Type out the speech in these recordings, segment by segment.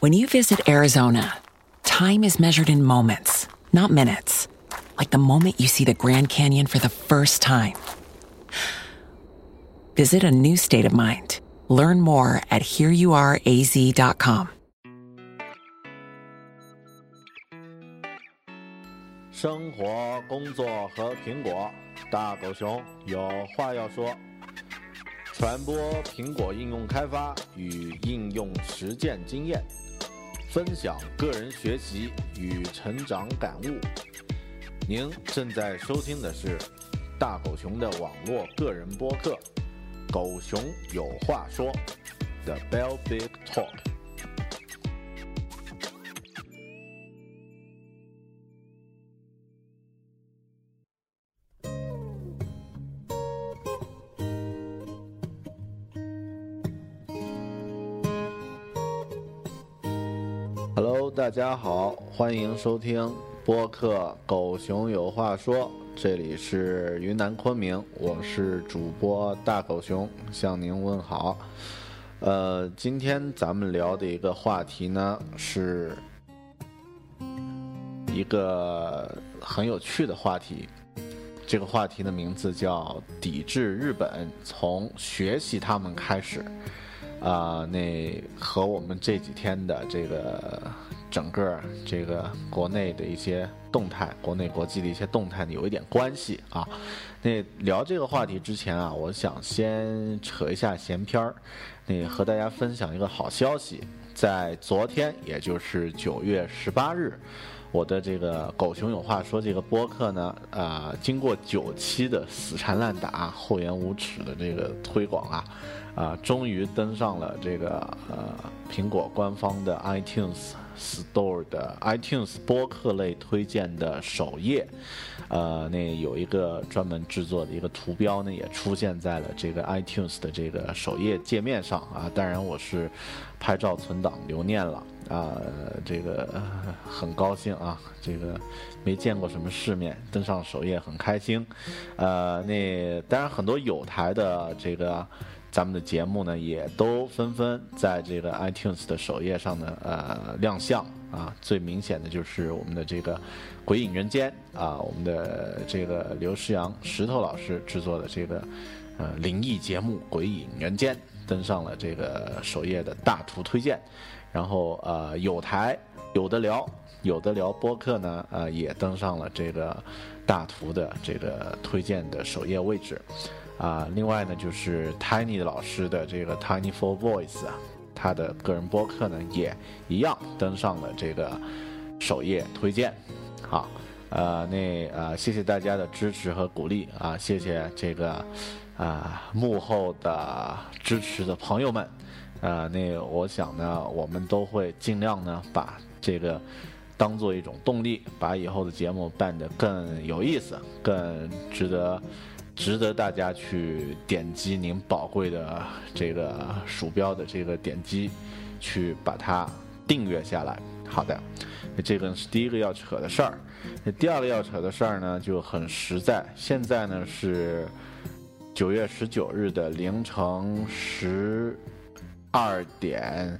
When you visit Arizona, time is measured in moments, not minutes. Like the moment you see the Grand Canyon for the first time. Visit a new state of mind. Learn more at hereyouareaz.com. 生活、工作和苹果，大狗熊有话要说。传播苹果应用开发与应用实践经验， 分享个人学习与成长感悟。您正在收听的是大狗熊的网络个人播客《狗熊有话说》The Bell Big Talk。大家好，欢迎收听播客《狗熊有话说》，这里是云南昆明，我是主播大狗熊，向您问好。呃，今天咱们聊的一个话题呢，是一个很有趣的话题。这个话题的名字叫“抵制日本，从学习他们开始”。啊，那和我们这几天的这个整个这个国内的一些动态，国内国际的一些动态呢，有一点关系啊。那聊这个话题之前啊，我想先扯一下闲篇儿，那和大家分享一个好消息，在昨天，也就是九月十八日。我的这个狗熊有话说这个播客呢，啊，经过九期的死缠烂打、厚颜无耻的这个推广啊，啊，终于登上了这个呃苹果官方的 iTunes Store 的 iTunes 播客类推荐的首页，呃，那有一个专门制作的一个图标呢，也出现在了这个 iTunes 的这个首页界面上啊。当然，我是拍照存档留念了。啊，这个很高兴啊，这个没见过什么世面，登上首页很开心。呃，那当然很多有台的这个咱们的节目呢，也都纷纷在这个 iTunes 的首页上呢，呃，亮相啊。最明显的就是我们的这个《鬼影人间》啊，我们的这个刘诗阳石头老师制作的这个呃灵异节目《鬼影人间》登上了这个首页的大图推荐。然后呃，有台有的聊，有的聊播客呢，呃，也登上了这个大图的这个推荐的首页位置，啊，另外呢，就是 Tiny 老师的这个 Tiny for Voice 啊，他的个人播客呢，也一样登上了这个首页推荐，好，呃，那呃，谢谢大家的支持和鼓励啊，谢谢这个啊幕后的支持的朋友们。呃，那我想呢，我们都会尽量呢，把这个当做一种动力，把以后的节目办得更有意思，更值得，值得大家去点击您宝贵的这个鼠标的这个点击，去把它订阅下来。好的，这个是第一个要扯的事儿。那第二个要扯的事儿呢，就很实在。现在呢是九月十九日的凌晨十。二点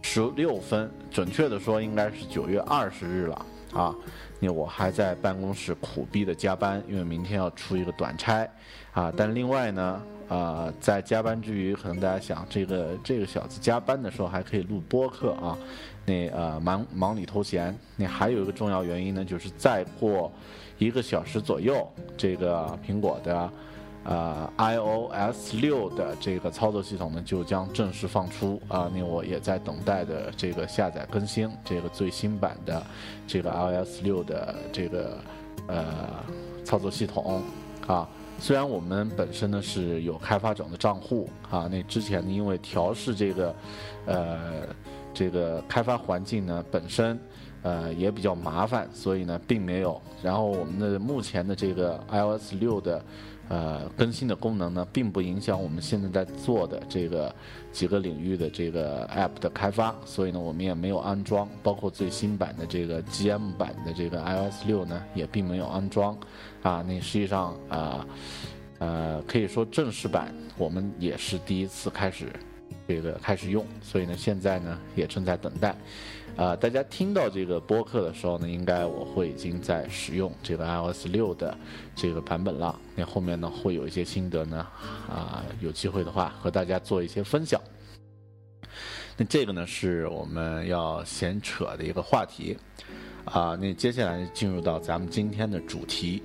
十六分，准确的说应该是九月二十日了啊！因为我还在办公室苦逼的加班，因为明天要出一个短差啊。但另外呢，啊，在加班之余，可能大家想，这个这个小子加班的时候还可以录播客啊，那呃忙忙里偷闲。那还有一个重要原因呢，就是再过一个小时左右，这个苹果的。呃，iOS 六的这个操作系统呢，就将正式放出啊。那我也在等待的这个下载更新，这个最新版的这个 iOS 六的这个呃操作系统啊。虽然我们本身呢是有开发者的账户啊，那之前呢因为调试这个呃。这个开发环境呢本身，呃也比较麻烦，所以呢并没有。然后我们的目前的这个 iOS 六的。呃，更新的功能呢，并不影响我们现在在做的这个几个领域的这个 App 的开发，所以呢，我们也没有安装，包括最新版的这个 GM 版的这个 iOS 六呢，也并没有安装。啊，那实际上啊，呃，可以说正式版我们也是第一次开始这个开始用，所以呢，现在呢也正在等待。啊，大家听到这个播客的时候呢，应该我会已经在使用这个 iOS 六的这个版本了。那后面呢会有一些心得呢，啊，有机会的话和大家做一些分享。那这个呢是我们要闲扯的一个话题，啊，那接下来进入到咱们今天的主题，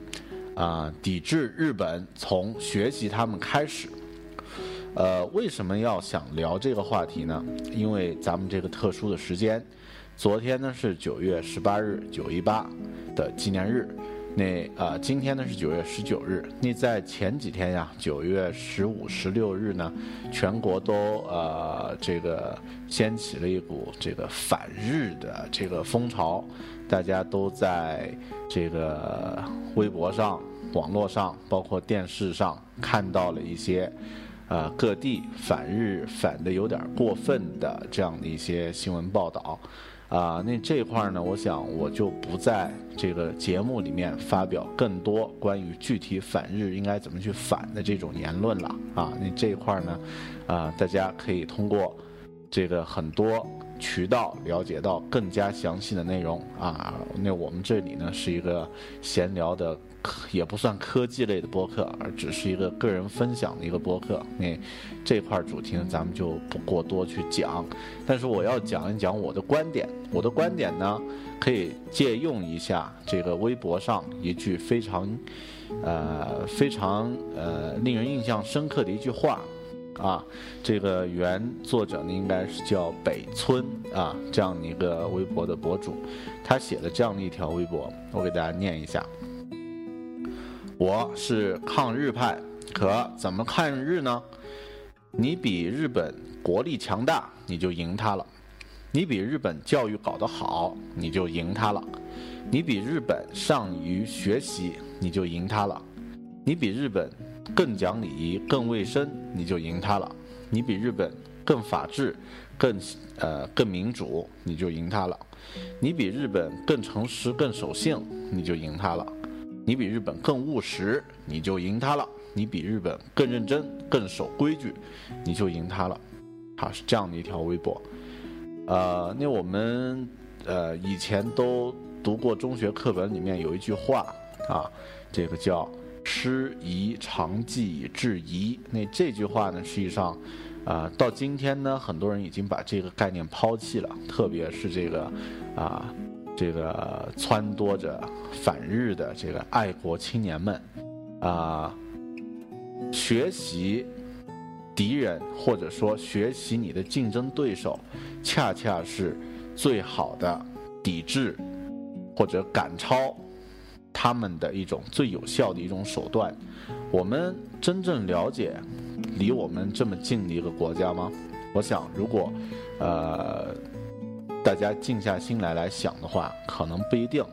啊，抵制日本从学习他们开始。呃，为什么要想聊这个话题呢？因为咱们这个特殊的时间。昨天呢是九月十八日，九一八的纪念日。那啊，今天呢是九月十九日。那在前几天呀，九月十五、十六日呢，全国都呃这个掀起了一股这个反日的这个风潮，大家都在这个微博上、网络上，包括电视上看到了一些呃各地反日反的有点过分的这样的一些新闻报道。啊，那这块呢，我想我就不在这个节目里面发表更多关于具体反日应该怎么去反的这种言论了啊。那这块呢，啊，大家可以通过这个很多渠道了解到更加详细的内容啊。那我们这里呢是一个闲聊的。也不算科技类的播客，而只是一个个人分享的一个播客。那这块主题呢，咱们就不过多去讲。但是我要讲一讲我的观点。我的观点呢，可以借用一下这个微博上一句非常，呃，非常呃令人印象深刻的一句话啊。这个原作者呢，应该是叫北村啊，这样的一个微博的博主，他写的这样的一条微博，我给大家念一下。我是抗日派，可怎么抗日呢？你比日本国力强大，你就赢他了；你比日本教育搞得好，你就赢他了；你比日本善于学习，你就赢他了；你比日本更讲礼仪、更卫生，你就赢他了；你比日本更法治、更呃更民主，你就赢他了；你比日本更诚实、更守信，你就赢他了。你比日本更务实，你就赢他了；你比日本更认真、更守规矩，你就赢他了。好，是这样的一条微博。呃，那我们呃以前都读过中学课本里面有一句话啊，这个叫“师夷长技制夷”。那这句话呢，实际上啊，到今天呢，很多人已经把这个概念抛弃了，特别是这个啊。这个撺掇着反日的这个爱国青年们，啊，学习敌人或者说学习你的竞争对手，恰恰是最好的抵制或者赶超他们的一种最有效的一种手段。我们真正了解离我们这么近的一个国家吗？我想，如果呃。大家静下心来来想的话，可能不一定。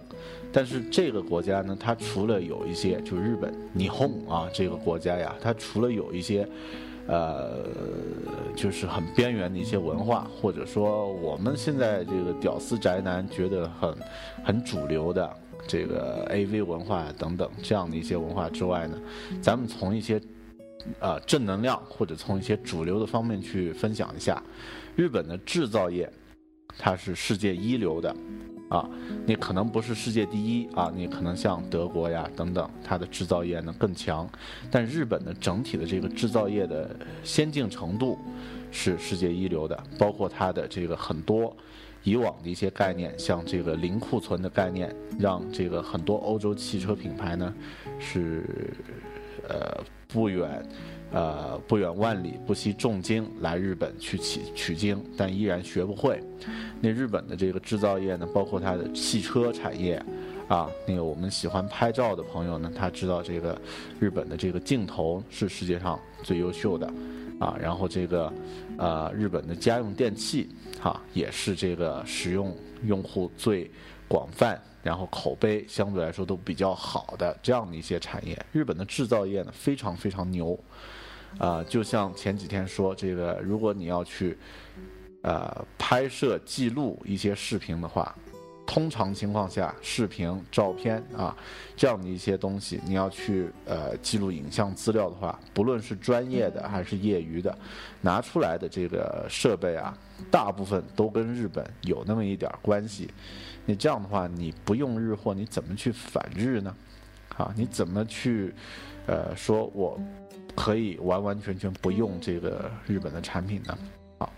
但是这个国家呢，它除了有一些，就日本、霓虹啊，这个国家呀，它除了有一些，呃，就是很边缘的一些文化，或者说我们现在这个屌丝宅男觉得很很主流的这个 AV 文化等等这样的一些文化之外呢，咱们从一些呃正能量或者从一些主流的方面去分享一下日本的制造业。它是世界一流的，啊，你可能不是世界第一啊，你可能像德国呀等等，它的制造业呢更强，但日本的整体的这个制造业的先进程度是世界一流的，包括它的这个很多以往的一些概念，像这个零库存的概念，让这个很多欧洲汽车品牌呢是呃不远。呃，不远万里，不惜重金来日本去取取经，但依然学不会。那日本的这个制造业呢，包括它的汽车产业，啊，那个我们喜欢拍照的朋友呢，他知道这个日本的这个镜头是世界上最优秀的。啊，然后这个呃日本的家用电器哈也是这个使用用户最广泛，然后口碑相对来说都比较好的这样的一些产业。日本的制造业呢非常非常牛，啊，就像前几天说这个，如果你要去呃拍摄记录一些视频的话。通常情况下，视频、照片啊，这样的一些东西，你要去呃记录影像资料的话，不论是专业的还是业余的，拿出来的这个设备啊，大部分都跟日本有那么一点关系。你这样的话，你不用日货，你怎么去反日呢？啊，你怎么去呃说我可以完完全全不用这个日本的产品呢？啊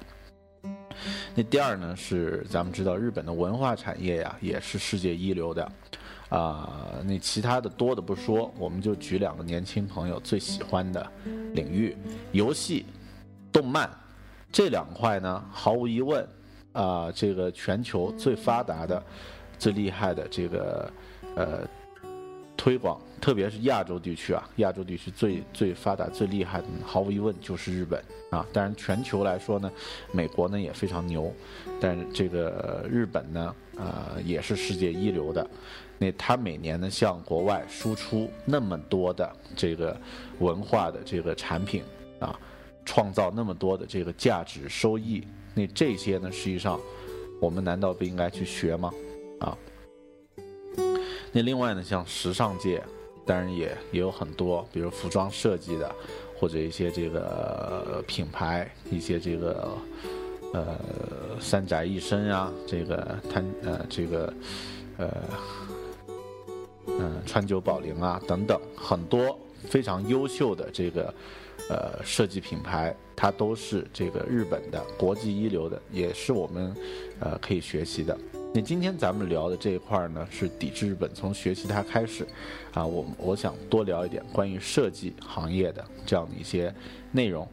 那第二呢，是咱们知道日本的文化产业呀，也是世界一流的，啊，那其他的多的不说，我们就举两个年轻朋友最喜欢的领域，游戏、动漫这两块呢，毫无疑问，啊，这个全球最发达的、最厉害的这个呃推广。特别是亚洲地区啊，亚洲地区最最发达、最厉害的，毫无疑问就是日本啊。当然，全球来说呢，美国呢也非常牛，但是这个日本呢，呃，也是世界一流的。那它每年呢向国外输出那么多的这个文化的这个产品啊，创造那么多的这个价值收益，那这些呢，实际上我们难道不应该去学吗？啊？那另外呢，像时尚界。当然也也有很多，比如服装设计的，或者一些这个品牌，一些这个呃三宅一生啊，这个他呃这个呃嗯川久保玲啊等等，很多非常优秀的这个呃设计品牌，它都是这个日本的国际一流的，也是我们呃可以学习的。那今天咱们聊的这一块呢，是抵制日本，从学习它开始，啊，我我想多聊一点关于设计行业的这样的一些内容。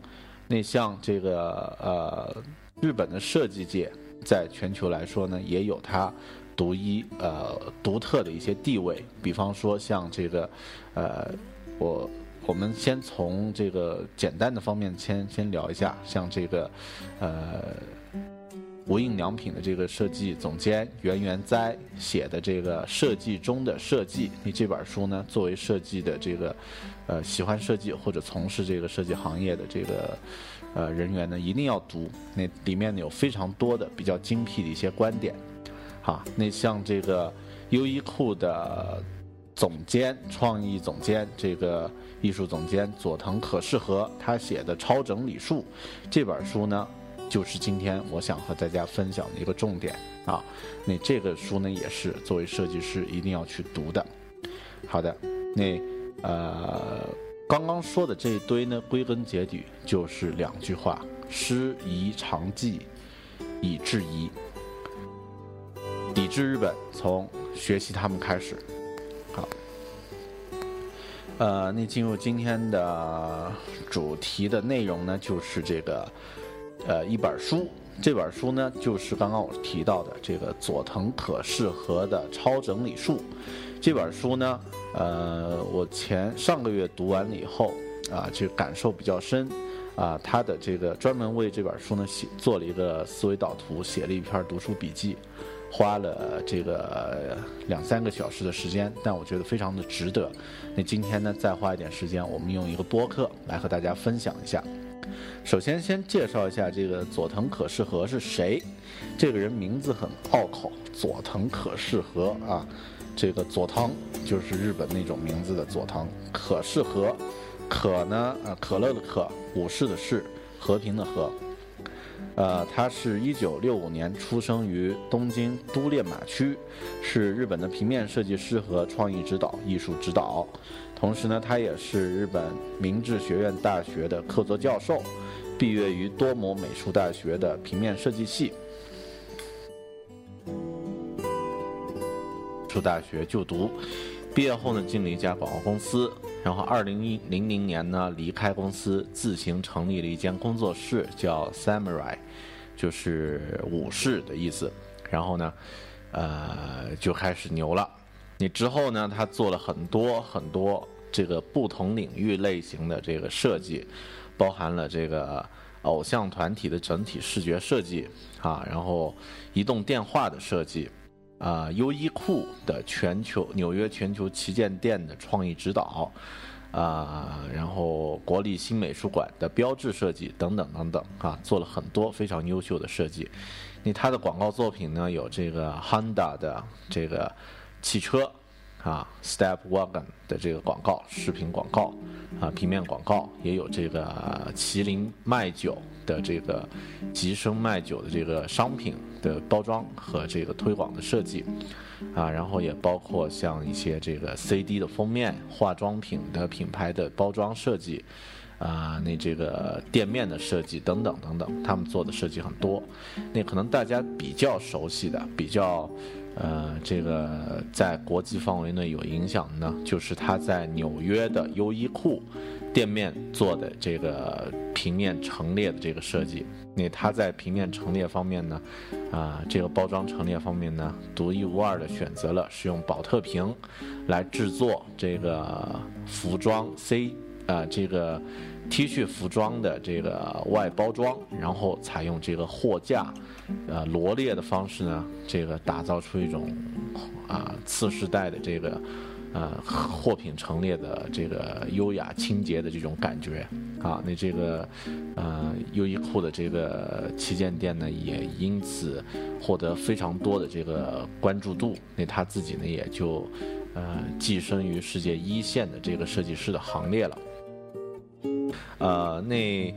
那像这个呃，日本的设计界在全球来说呢，也有它独一呃独特的一些地位。比方说像这个呃，我我们先从这个简单的方面先先聊一下，像这个呃。无印良品的这个设计总监袁元哉写的这个设计中的设计，你这本书呢，作为设计的这个，呃，喜欢设计或者从事这个设计行业的这个，呃，人员呢，一定要读。那里面呢有非常多的比较精辟的一些观点，哈。那像这个优衣库的总监、创意总监、这个艺术总监佐藤可士和他写的《超整理术》这本书呢。就是今天我想和大家分享的一个重点啊，那这个书呢也是作为设计师一定要去读的。好的，那呃刚刚说的这一堆呢，归根结底就是两句话：师夷长技以制夷。抵制日本，从学习他们开始。呃，那进入今天的主题的内容呢，就是这个。呃，一本书，这本书呢，就是刚刚我提到的这个佐藤可士和的《超整理术》。这本书呢，呃，我前上个月读完了以后，啊，这个感受比较深，啊，他的这个专门为这本书呢写做了一个思维导图，写了一篇读书笔记，花了这个两三个小时的时间，但我觉得非常的值得。那今天呢，再花一点时间，我们用一个播客来和大家分享一下。首先，先介绍一下这个佐藤可士和是谁。这个人名字很拗口，佐藤可士和啊。这个佐藤就是日本那种名字的佐藤，可士和，可呢啊可乐的可，武士的士，和平的和。呃，他是一九六五年出生于东京都练马区，是日本的平面设计师和创意指导、艺术指导。同时呢，他也是日本明治学院大学的客座教授，毕业于多摩美术大学的平面设计系。出大学就读，毕业后呢，进了一家广告公司，然后二零一零零年呢，离开公司，自行成立了一间工作室，叫 Samurai，就是武士的意思。然后呢，呃，就开始牛了。你之后呢？他做了很多很多这个不同领域类型的这个设计，包含了这个偶像团体的整体视觉设计啊，然后移动电话的设计，啊，优衣库的全球纽约全球旗舰店的创意指导，啊，然后国立新美术馆的标志设计等等等等啊，做了很多非常优秀的设计。那他的广告作品呢，有这个 Honda 的这个汽车。啊，Step Wagon 的这个广告，视频广告，啊，平面广告，也有这个麒麟卖酒的这个吉生卖酒的这个商品的包装和这个推广的设计，啊，然后也包括像一些这个 CD 的封面、化妆品的品牌的包装设计，啊，那这个店面的设计等等等等，他们做的设计很多，那可能大家比较熟悉的，比较。呃，这个在国际范围内有影响的呢，就是他在纽约的优衣库店面做的这个平面陈列的这个设计。那他在平面陈列方面呢，啊，这个包装陈列方面呢，独一无二的选择了是用宝特瓶来制作这个服装 C 啊这个。T 恤服装的这个外包装，然后采用这个货架，呃罗列的方式呢，这个打造出一种啊次世代的这个呃货品陈列的这个优雅清洁的这种感觉啊。那这个呃优衣库的这个旗舰店呢，也因此获得非常多的这个关注度。那他自己呢，也就呃跻身于世界一线的这个设计师的行列了。呃，那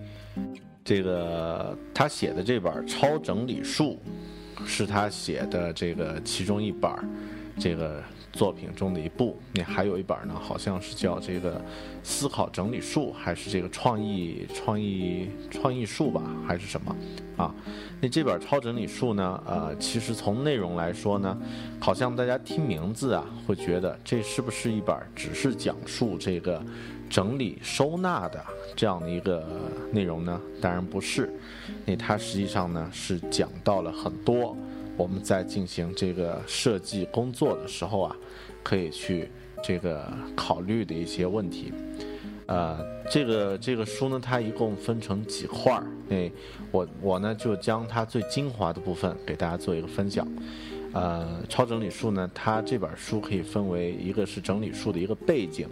这个他写的这本《超整理术》，是他写的这个其中一本这个作品中的一部。那还有一本呢，好像是叫这个《思考整理术》，还是这个创意创意创意术吧，还是什么？啊，那这本《超整理术》呢？呃，其实从内容来说呢，好像大家听名字啊，会觉得这是不是一本只是讲述这个？整理收纳的这样的一个内容呢，当然不是，那它实际上呢是讲到了很多我们在进行这个设计工作的时候啊，可以去这个考虑的一些问题。呃，这个这个书呢，它一共分成几块儿，那我我呢就将它最精华的部分给大家做一个分享。呃，超整理术呢，它这本书可以分为一个是整理术的一个背景。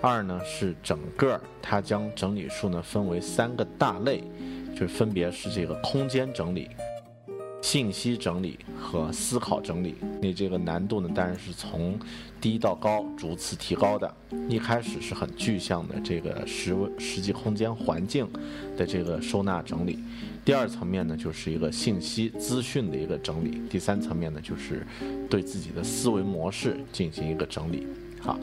二呢是整个它将整理术呢分为三个大类，就分别是这个空间整理、信息整理和思考整理。那这个难度呢当然是从低到高逐次提高的。一开始是很具象的这个实实际空间环境的这个收纳整理，第二层面呢就是一个信息资讯的一个整理，第三层面呢就是对自己的思维模式进行一个整理。好。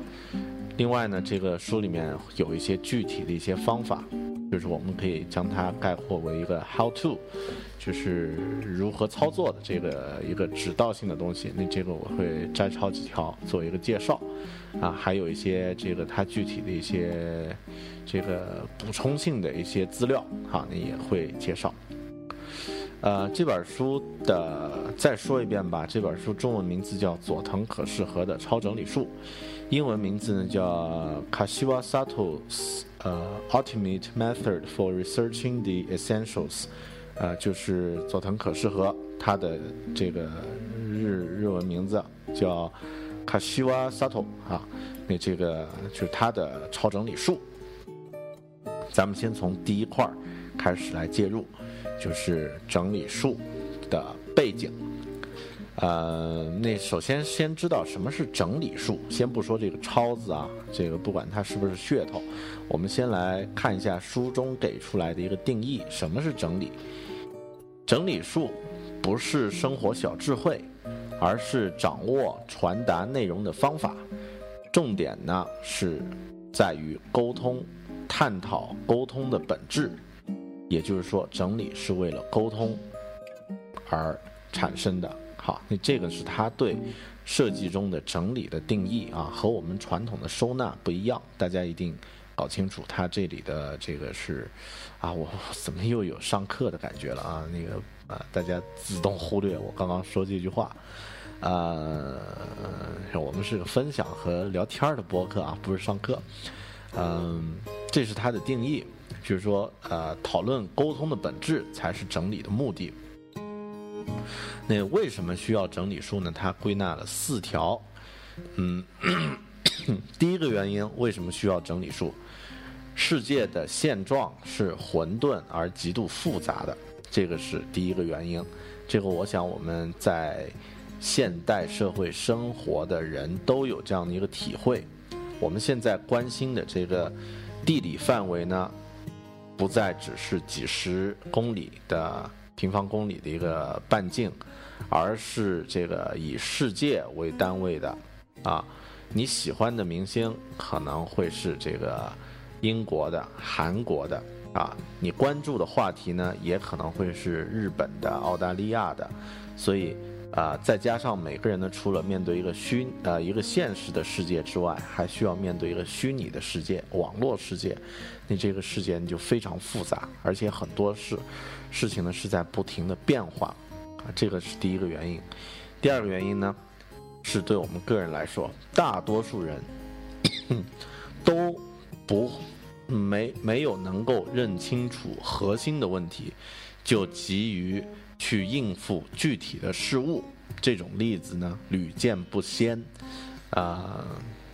另外呢，这个书里面有一些具体的一些方法，就是我们可以将它概括为一个 how to，就是如何操作的这个一个指导性的东西。那这个我会摘抄几条做一个介绍，啊，还有一些这个它具体的一些这个补充性的一些资料，哈，那也会介绍。呃，这本书的再说一遍吧，这本书中文名字叫佐藤可士和的超整理术。英文名字呢叫 Kashiwa Sato's 呃 Ultimate Method for Researching the Essentials，呃就是佐藤可士和他的这个日日文名字叫 Kashiwa Sato 啊，那这个就是他的超整理术。咱们先从第一块开始来介入，就是整理术的背景。呃，那首先先知道什么是整理术，先不说这个“超”字啊，这个不管它是不是噱头，我们先来看一下书中给出来的一个定义：什么是整理？整理术不是生活小智慧，而是掌握传达内容的方法。重点呢是在于沟通，探讨沟通的本质。也就是说，整理是为了沟通而产生的。好，那这个是他对设计中的整理的定义啊，和我们传统的收纳不一样，大家一定搞清楚。他这里的这个是啊，我怎么又有上课的感觉了啊？那个啊，大家自动忽略我刚刚说这句话。呃，我们是个分享和聊天的博客啊，不是上课。嗯，这是他的定义。就是说，呃，讨论沟通的本质才是整理的目的。那为什么需要整理术呢？它归纳了四条。嗯，第一个原因，为什么需要整理术？世界的现状是混沌而极度复杂的，这个是第一个原因。这个我想我们在现代社会生活的人都有这样的一个体会。我们现在关心的这个地理范围呢，不再只是几十公里的平方公里的一个半径，而是这个以世界为单位的啊。你喜欢的明星可能会是这个英国的、韩国的啊，你关注的话题呢，也可能会是日本的、澳大利亚的，所以。啊，再加上每个人呢，除了面对一个虚呃一个现实的世界之外，还需要面对一个虚拟的世界，网络世界。你这个世界就非常复杂，而且很多事事情呢是在不停的变化，啊，这个是第一个原因。第二个原因呢，是对我们个人来说，大多数人 都不没没有能够认清楚核心的问题，就急于。去应付具体的事物，这种例子呢屡见不鲜，啊，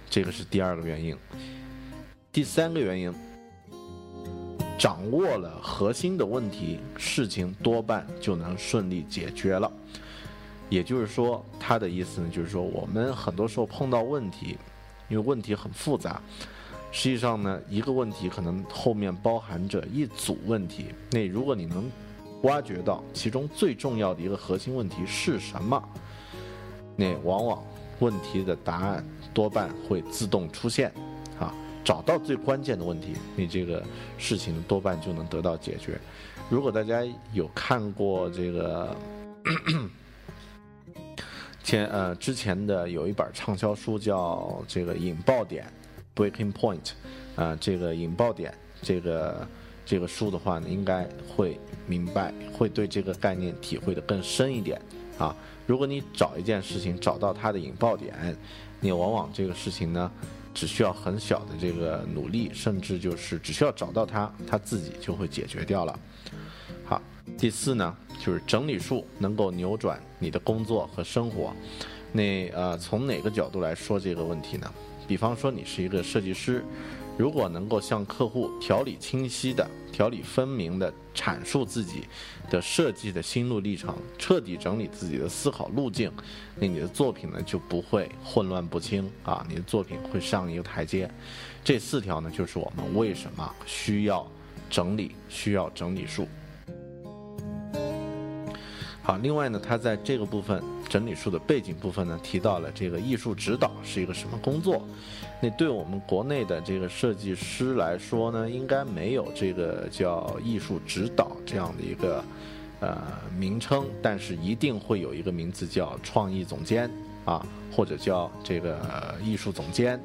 这个是第二个原因。第三个原因，掌握了核心的问题，事情多半就能顺利解决了。也就是说，他的意思呢，就是说我们很多时候碰到问题，因为问题很复杂，实际上呢，一个问题可能后面包含着一组问题。那如果你能挖掘到其中最重要的一个核心问题是什么？那往往问题的答案多半会自动出现，找到最关键的问题，你这个事情多半就能得到解决。如果大家有看过这个 前呃之前的有一本畅销书叫这个引爆点 （Breaking Point），啊，这个引爆点这个。这个书的话呢，应该会明白，会对这个概念体会的更深一点啊。如果你找一件事情，找到它的引爆点，你往往这个事情呢，只需要很小的这个努力，甚至就是只需要找到它，它自己就会解决掉了。好，第四呢，就是整理术能够扭转你的工作和生活。那呃，从哪个角度来说这个问题呢？比方说，你是一个设计师。如果能够向客户条理清晰的、条理分明的阐述自己的设计的心路历程，彻底整理自己的思考路径，那你的作品呢就不会混乱不清啊，你的作品会上一个台阶。这四条呢，就是我们为什么需要整理、需要整理术。好，另外呢，他在这个部分整理术的背景部分呢，提到了这个艺术指导是一个什么工作。那对我们国内的这个设计师来说呢，应该没有这个叫艺术指导这样的一个呃名称，但是一定会有一个名字叫创意总监啊，或者叫这个艺术总监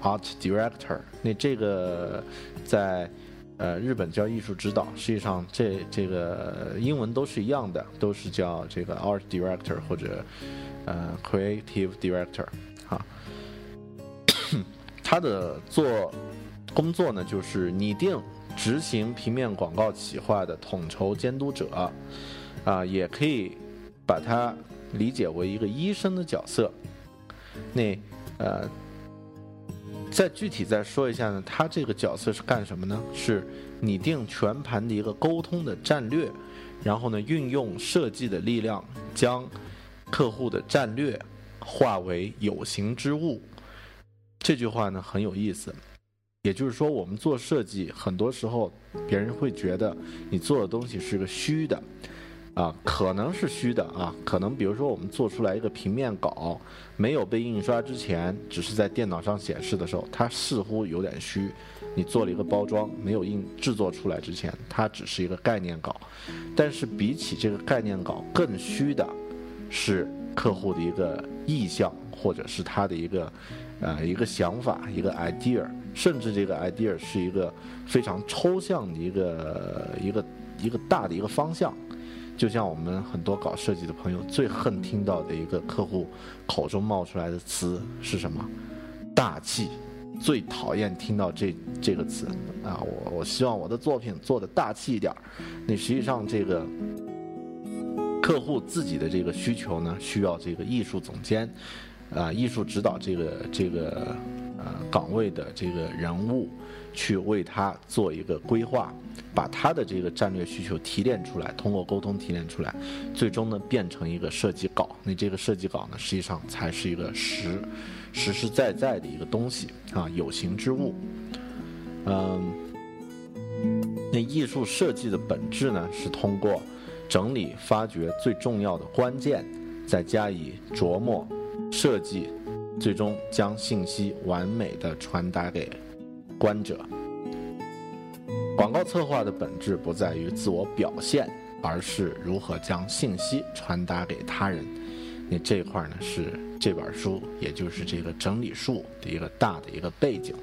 （art director）。那这个在。呃，日本叫艺术指导，实际上这这个英文都是一样的，都是叫这个 art director 或者呃 creative director 哈。他的做工作呢，就是拟定、执行平面广告企划的统筹监督者，啊，也可以把它理解为一个医生的角色。那呃。再具体再说一下呢，他这个角色是干什么呢？是拟定全盘的一个沟通的战略，然后呢，运用设计的力量，将客户的战略化为有形之物。这句话呢很有意思，也就是说，我们做设计，很多时候别人会觉得你做的东西是个虚的。啊，可能是虚的啊，可能比如说我们做出来一个平面稿，没有被印刷之前，只是在电脑上显示的时候，它似乎有点虚。你做了一个包装，没有印制作出来之前，它只是一个概念稿。但是比起这个概念稿更虚的，是客户的一个意向，或者是他的一个，呃，一个想法，一个 idea，甚至这个 idea 是一个非常抽象的一个一个一个大的一个方向。就像我们很多搞设计的朋友最恨听到的一个客户口中冒出来的词是什么？大气，最讨厌听到这这个词啊！我我希望我的作品做的大气一点儿。那实际上这个客户自己的这个需求呢，需要这个艺术总监啊，艺术指导这个这个呃岗位的这个人物去为他做一个规划，把他的这个战略需求提炼出来，通过沟通提炼出来，最终呢变成一个设计稿。那这个设计稿呢，实际上才是一个实。实实在在的一个东西啊，有形之物。嗯，那艺术设计的本质呢，是通过整理、发掘最重要的关键，再加以琢磨、设计，最终将信息完美的传达给观者。广告策划的本质不在于自我表现，而是如何将信息传达给他人。那这块呢是这本书，也就是这个整理术的一个大的一个背景，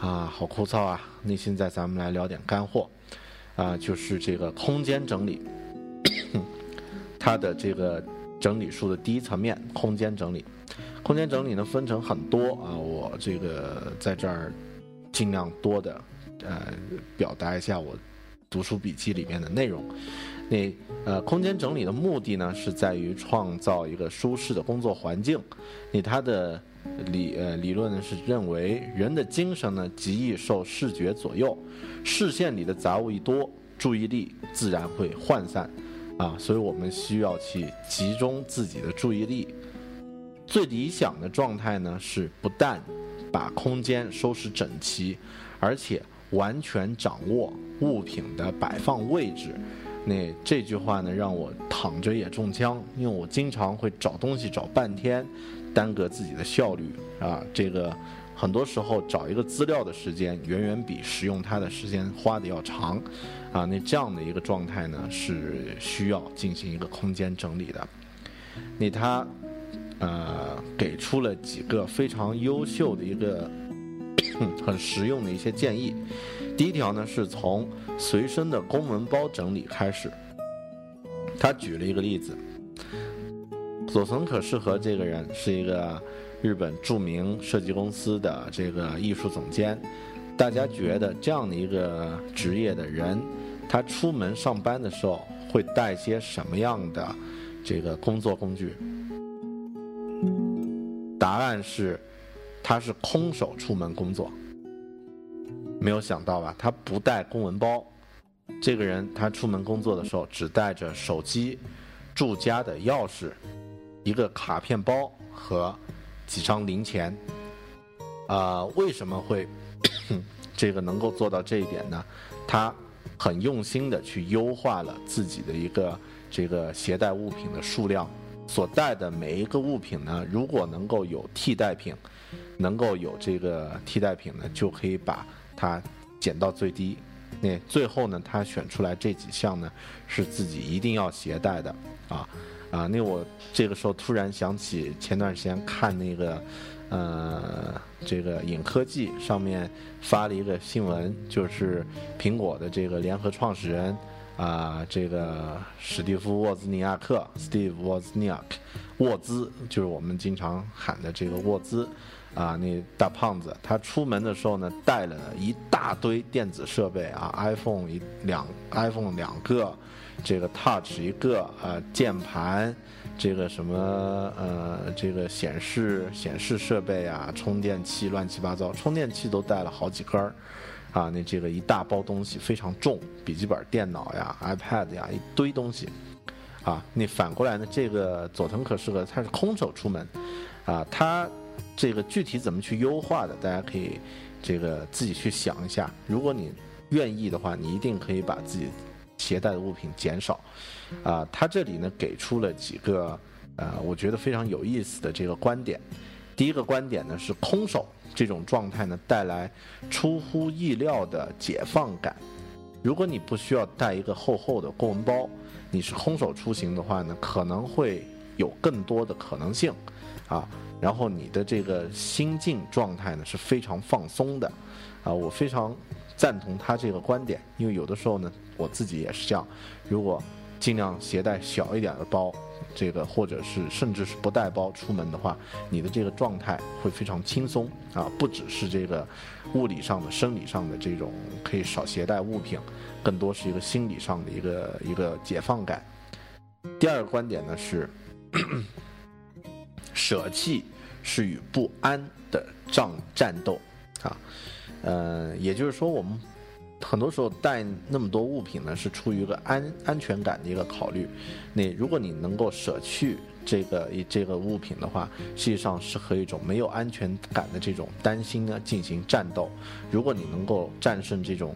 啊，好枯燥啊！那现在咱们来聊点干货，啊，就是这个空间整理，它的这个整理术的第一层面，空间整理。空间整理呢分成很多啊，我这个在这儿尽量多的呃表达一下我读书笔记里面的内容。那呃，空间整理的目的呢，是在于创造一个舒适的工作环境。那它的理呃理论呢是认为，人的精神呢极易受视觉左右，视线里的杂物一多，注意力自然会涣散，啊，所以我们需要去集中自己的注意力。最理想的状态呢是不但把空间收拾整齐，而且完全掌握物品的摆放位置。那这句话呢，让我躺着也中枪，因为我经常会找东西找半天，耽搁自己的效率啊。这个很多时候找一个资料的时间，远远比使用它的时间花的要长啊。那这样的一个状态呢，是需要进行一个空间整理的。那他呃给出了几个非常优秀的一个 很实用的一些建议。第一条呢，是从随身的公文包整理开始。他举了一个例子，佐藤可士和这个人是一个日本著名设计公司的这个艺术总监。大家觉得这样的一个职业的人，他出门上班的时候会带些什么样的这个工作工具？答案是，他是空手出门工作。没有想到吧？他不带公文包，这个人他出门工作的时候只带着手机、住家的钥匙、一个卡片包和几张零钱。啊，为什么会 这个能够做到这一点呢？他很用心的去优化了自己的一个这个携带物品的数量，所带的每一个物品呢，如果能够有替代品，能够有这个替代品呢，就可以把。它减到最低，那最后呢，他选出来这几项呢，是自己一定要携带的啊啊！那我这个时候突然想起前段时间看那个呃这个影科技上面发了一个新闻，就是苹果的这个联合创始人啊，这个史蒂夫沃兹尼亚克 （Steve Wozniak），沃兹就是我们经常喊的这个沃兹。啊，那大胖子，他出门的时候呢，带了一大堆电子设备啊，iPhone 一两，iPhone 两个，这个 Touch 一个，呃，键盘，这个什么呃，这个显示显示设备啊，充电器乱七八糟，充电器都带了好几根儿，啊，那这个一大包东西非常重，笔记本电脑呀，iPad 呀，一堆东西，啊，那反过来呢，这个佐藤可士和他是空手出门，啊，他。这个具体怎么去优化的，大家可以这个自己去想一下。如果你愿意的话，你一定可以把自己携带的物品减少。啊，他这里呢给出了几个呃，我觉得非常有意思的这个观点。第一个观点呢是空手这种状态呢带来出乎意料的解放感。如果你不需要带一个厚厚的公文包，你是空手出行的话呢，可能会有更多的可能性啊。然后你的这个心境状态呢是非常放松的，啊，我非常赞同他这个观点，因为有的时候呢，我自己也是这样，如果尽量携带小一点的包，这个或者是甚至是不带包出门的话，你的这个状态会非常轻松啊，不只是这个物理上的、生理上的这种可以少携带物品，更多是一个心理上的一个一个解放感。第二个观点呢是，舍弃是与不安的战战斗啊，呃，也就是说我们。很多时候带那么多物品呢，是出于一个安安全感的一个考虑。那如果你能够舍去这个一这个物品的话，实际上是和一种没有安全感的这种担心呢进行战斗。如果你能够战胜这种，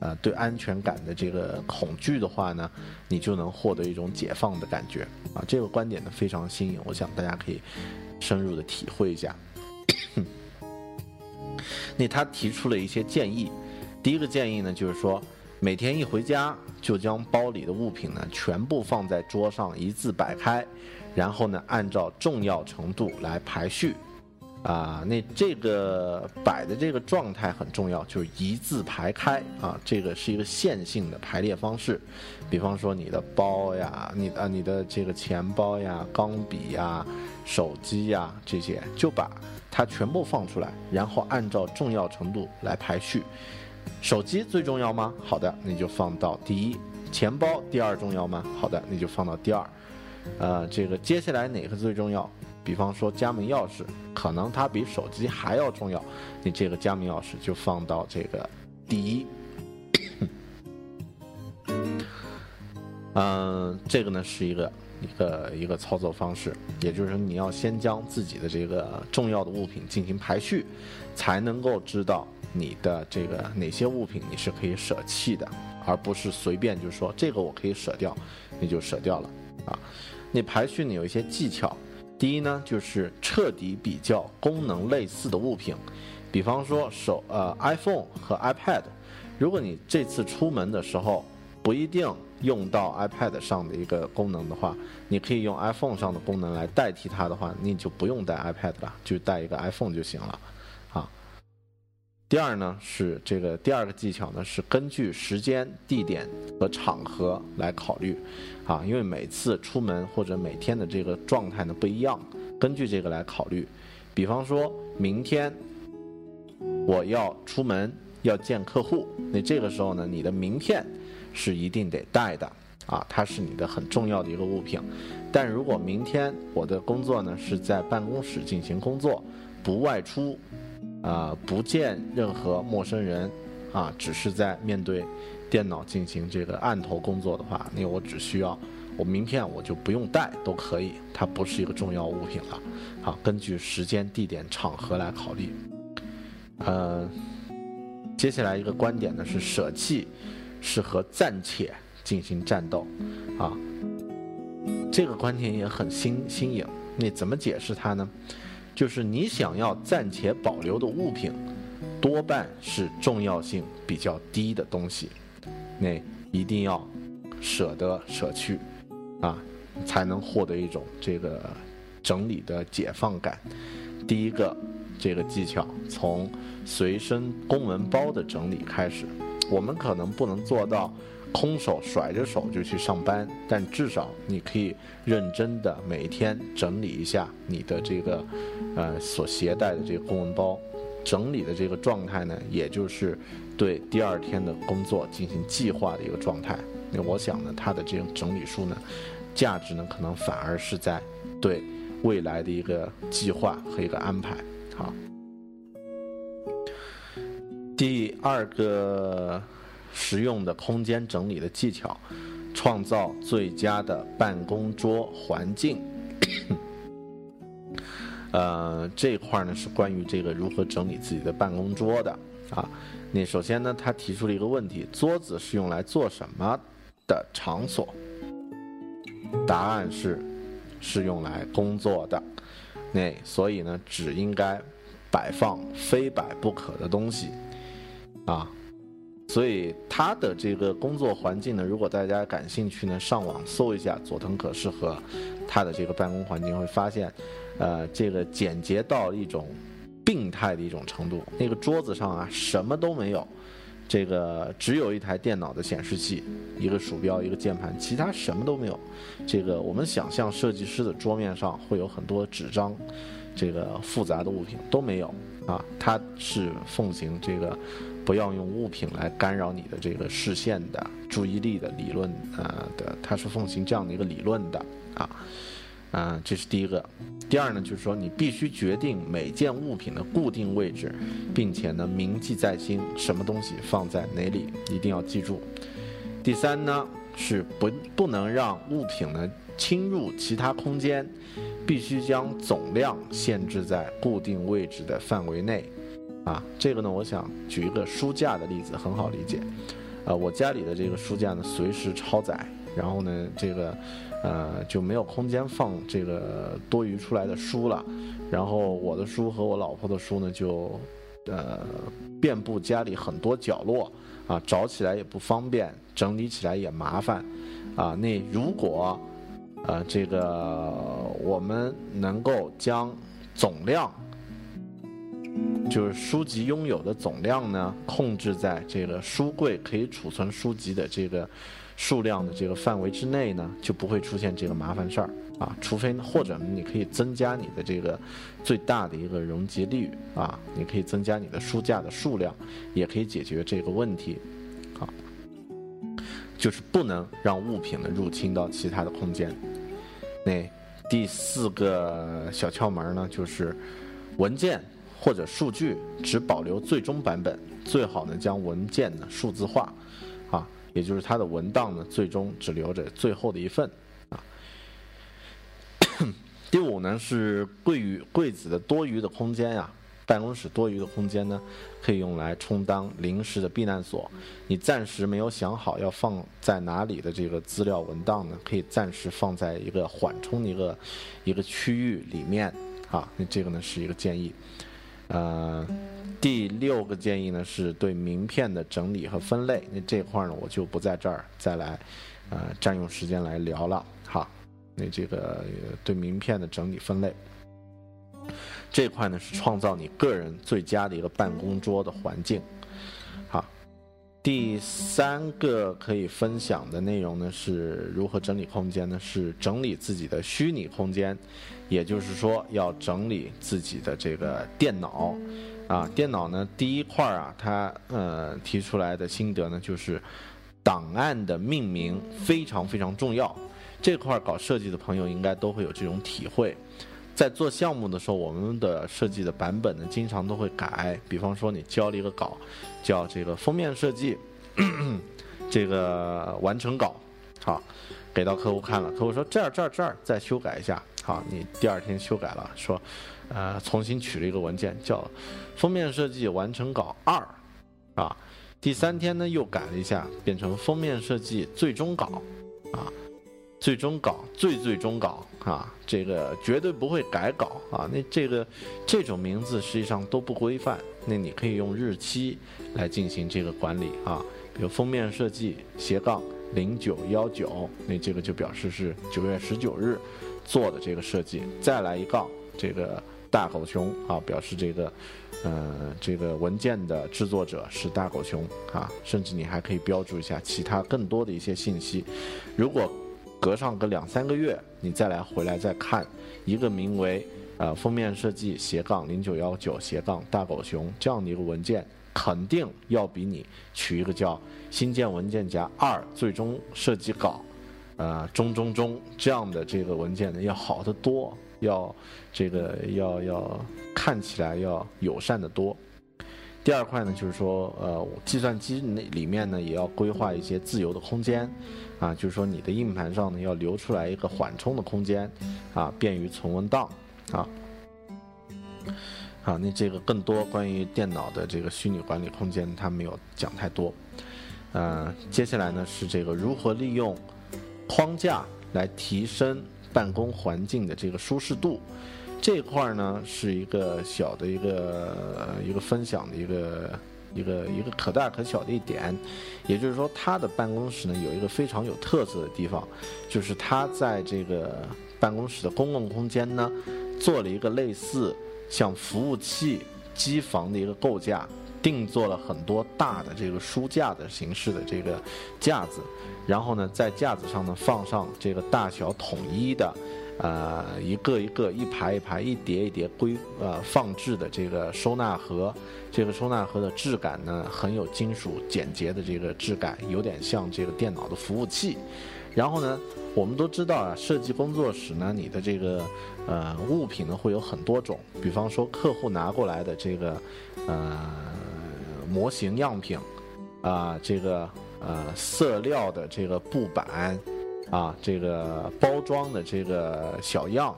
呃，对安全感的这个恐惧的话呢，你就能获得一种解放的感觉。啊，这个观点呢非常新颖，我想大家可以深入的体会一下。那他提出了一些建议。第一个建议呢，就是说，每天一回家就将包里的物品呢全部放在桌上一字摆开，然后呢按照重要程度来排序，啊，那这个摆的这个状态很重要，就是一字排开啊，这个是一个线性的排列方式。比方说你的包呀，你啊你的这个钱包呀、钢笔呀、手机呀这些，就把它全部放出来，然后按照重要程度来排序。手机最重要吗？好的，那就放到第一。钱包第二重要吗？好的，那就放到第二。呃，这个接下来哪个最重要？比方说家门钥匙，可能它比手机还要重要，你这个家门钥匙就放到这个第一。嗯，这个呢是一个一个一个操作方式，也就是说你要先将自己的这个重要的物品进行排序，才能够知道。你的这个哪些物品你是可以舍弃的，而不是随便就说这个我可以舍掉，你就舍掉了啊。你排序呢有一些技巧，第一呢就是彻底比较功能类似的物品，比方说手呃 iPhone 和 iPad，如果你这次出门的时候不一定用到 iPad 上的一个功能的话，你可以用 iPhone 上的功能来代替它的话，你就不用带 iPad 了，就带一个 iPhone 就行了。第二呢是这个第二个技巧呢是根据时间、地点和场合来考虑，啊，因为每次出门或者每天的这个状态呢不一样，根据这个来考虑。比方说明天我要出门要见客户，那这个时候呢你的名片是一定得带的，啊，它是你的很重要的一个物品。但如果明天我的工作呢是在办公室进行工作，不外出。啊，不见任何陌生人，啊，只是在面对电脑进行这个案头工作的话，那我只需要我名片我就不用带都可以，它不是一个重要物品了。好，根据时间、地点、场合来考虑。呃，接下来一个观点呢是舍弃是和暂且进行战斗，啊，这个观点也很新新颖。那怎么解释它呢？就是你想要暂且保留的物品，多半是重要性比较低的东西，那一定要舍得舍去，啊，才能获得一种这个整理的解放感。第一个，这个技巧从随身公文包的整理开始，我们可能不能做到。空手甩着手就去上班，但至少你可以认真的每天整理一下你的这个，呃，所携带的这个公文包，整理的这个状态呢，也就是对第二天的工作进行计划的一个状态。那我想呢，它的这种整理书呢，价值呢，可能反而是在对未来的一个计划和一个安排。好，第二个。实用的空间整理的技巧，创造最佳的办公桌环境。呃，这一块呢是关于这个如何整理自己的办公桌的啊。那首先呢，他提出了一个问题：桌子是用来做什么的场所？答案是，是用来工作的。那所以呢，只应该摆放非摆不可的东西啊。所以他的这个工作环境呢，如果大家感兴趣呢，上网搜一下佐藤可士和他的这个办公环境，会发现，呃，这个简洁到一种病态的一种程度。那个桌子上啊，什么都没有，这个只有一台电脑的显示器，一个鼠标，一个键盘，其他什么都没有。这个我们想象设计师的桌面上会有很多纸张，这个复杂的物品都没有啊。他是奉行这个不要用物品来干扰你的这个视线的注意力的理论啊的，它是奉行这样的一个理论的啊。啊，这是第一个。第二呢，就是说你必须决定每件物品的固定位置，并且呢铭记在心，什么东西放在哪里，一定要记住。第三呢，是不不能让物品呢侵入其他空间，必须将总量限制在固定位置的范围内。啊，这个呢，我想举一个书架的例子，很好理解。呃，我家里的这个书架呢，随时超载，然后呢，这个。呃，就没有空间放这个多余出来的书了，然后我的书和我老婆的书呢，就呃遍布家里很多角落，啊，找起来也不方便，整理起来也麻烦，啊，那如果呃这个我们能够将总量，就是书籍拥有的总量呢，控制在这个书柜可以储存书籍的这个。数量的这个范围之内呢，就不会出现这个麻烦事儿啊。除非或者你可以增加你的这个最大的一个容积率啊，你可以增加你的书架的数量，也可以解决这个问题。好，就是不能让物品呢入侵到其他的空间。那第四个小窍门呢，就是文件或者数据只保留最终版本，最好呢将文件呢数字化。啊也就是它的文档呢，最终只留着最后的一份啊。第五呢是柜与柜子的多余的空间呀，办公室多余的空间呢，可以用来充当临时的避难所。你暂时没有想好要放在哪里的这个资料文档呢，可以暂时放在一个缓冲的一个一个区域里面啊。那这个呢是一个建议。呃，第六个建议呢，是对名片的整理和分类。那这块呢，我就不在这儿再来，呃，占用时间来聊了。哈，那这个对名片的整理分类，这块呢是创造你个人最佳的一个办公桌的环境。好，第三个可以分享的内容呢，是如何整理空间呢？是整理自己的虚拟空间。也就是说，要整理自己的这个电脑，啊，电脑呢，第一块儿啊，它呃提出来的心得呢，就是档案的命名非常非常重要。这块搞设计的朋友应该都会有这种体会。在做项目的时候，我们的设计的版本呢，经常都会改。比方说，你交了一个稿，叫这个封面设计，这个完成稿，好，给到客户看了，客户说这儿这儿这儿再修改一下。好，你第二天修改了，说，呃，重新取了一个文件叫封面设计完成稿二，啊，第三天呢又改了一下，变成封面设计最终稿，啊，最终稿最最终稿啊，这个绝对不会改稿啊，那这个这种名字实际上都不规范，那你可以用日期来进行这个管理啊，比如封面设计斜杠零九幺九，那这个就表示是九月十九日。做的这个设计，再来一杠，这个大狗熊啊，表示这个，呃，这个文件的制作者是大狗熊啊，甚至你还可以标注一下其他更多的一些信息。如果隔上个两三个月，你再来回来再看一个名为呃封面设计斜杠零九幺九斜杠大狗熊这样的一个文件，肯定要比你取一个叫新建文件夹二最终设计稿。呃，中中中这样的这个文件呢，要好得多，要这个要要看起来要友善的多。第二块呢，就是说，呃，计算机那里面呢，也要规划一些自由的空间，啊，就是说你的硬盘上呢，要留出来一个缓冲的空间，啊，便于存文档，啊，好，那这个更多关于电脑的这个虚拟管理空间，它没有讲太多。呃，接下来呢是这个如何利用。框架来提升办公环境的这个舒适度，这块儿呢是一个小的一个一个分享的一个一个一个可大可小的一点，也就是说，他的办公室呢有一个非常有特色的地方，就是他在这个办公室的公共空间呢做了一个类似像服务器机房的一个构架，定做了很多大的这个书架的形式的这个架子，然后呢，在架子上呢放上这个大小统一的，呃，一个一个、一排一排、一叠一叠规呃放置的这个收纳盒。这个收纳盒的质感呢，很有金属简洁的这个质感，有点像这个电脑的服务器。然后呢，我们都知道啊，设计工作室呢，你的这个呃物品呢会有很多种，比方说客户拿过来的这个呃模型样品啊，这个呃色料的这个布板啊，这个包装的这个小样，